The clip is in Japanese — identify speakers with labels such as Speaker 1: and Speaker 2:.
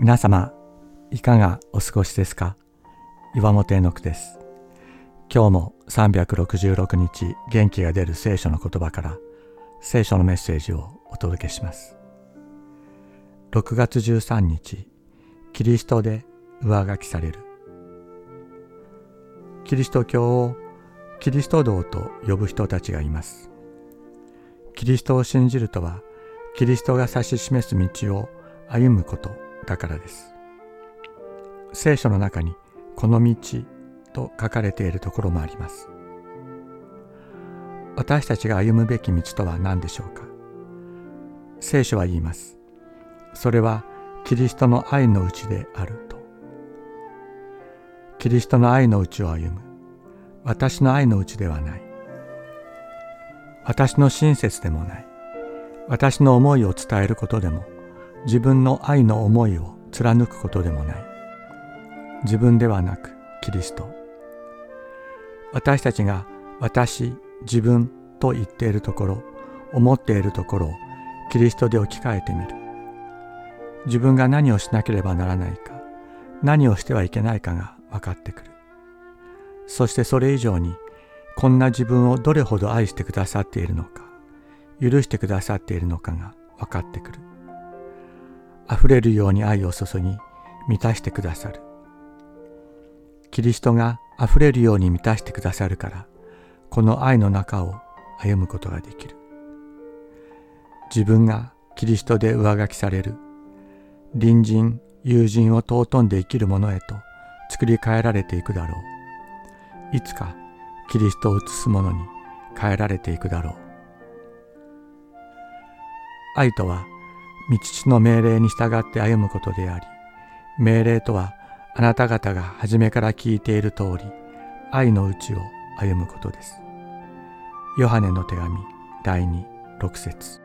Speaker 1: 皆様いかがお過ごしですか？岩本絵の句です。今日も366日元気が出る聖書の言葉から聖書のメッセージをお届けします。6月13日キリストで上書きされる。キリスト教をキリスト道と呼ぶ人たちがいます。キリストを信じるとはキリストが指し示す道を歩むこと。だからです。聖書の中にこの道と書かれているところもあります。私たちが歩むべき道とは何でしょうか？聖書は言います。それはキリストの愛のうちであると。キリストの愛のうちを歩む。私の愛のうちではない。私の親切でもない。私の思いを伝えることでも自分の愛の思いを貫くことでもない。自分ではなくキリスト。私たちが私自分と言っているところ思っているところをキリストで置き換えてみる。自分が何をしなければならないか何をしてはいけないかが分かってくる。そしてそれ以上にこんな自分をどれほど愛してくださっているのか許してくださっているのかが分かってくる。溢れるように愛を注ぎ満たしてくださる。キリストが溢れるように満たしてくださるから、この愛の中を歩むことができる。自分がキリストで上書きされる。隣人、友人を尊んで生きる者へと作り変えられていくだろう。いつかキリストを映す者に変えられていくだろう。愛とは、道父の命令に従って歩むことであり、命令とはあなた方が初めから聞いている通り、愛のうちを歩むことです。ヨハネの手紙第2、6節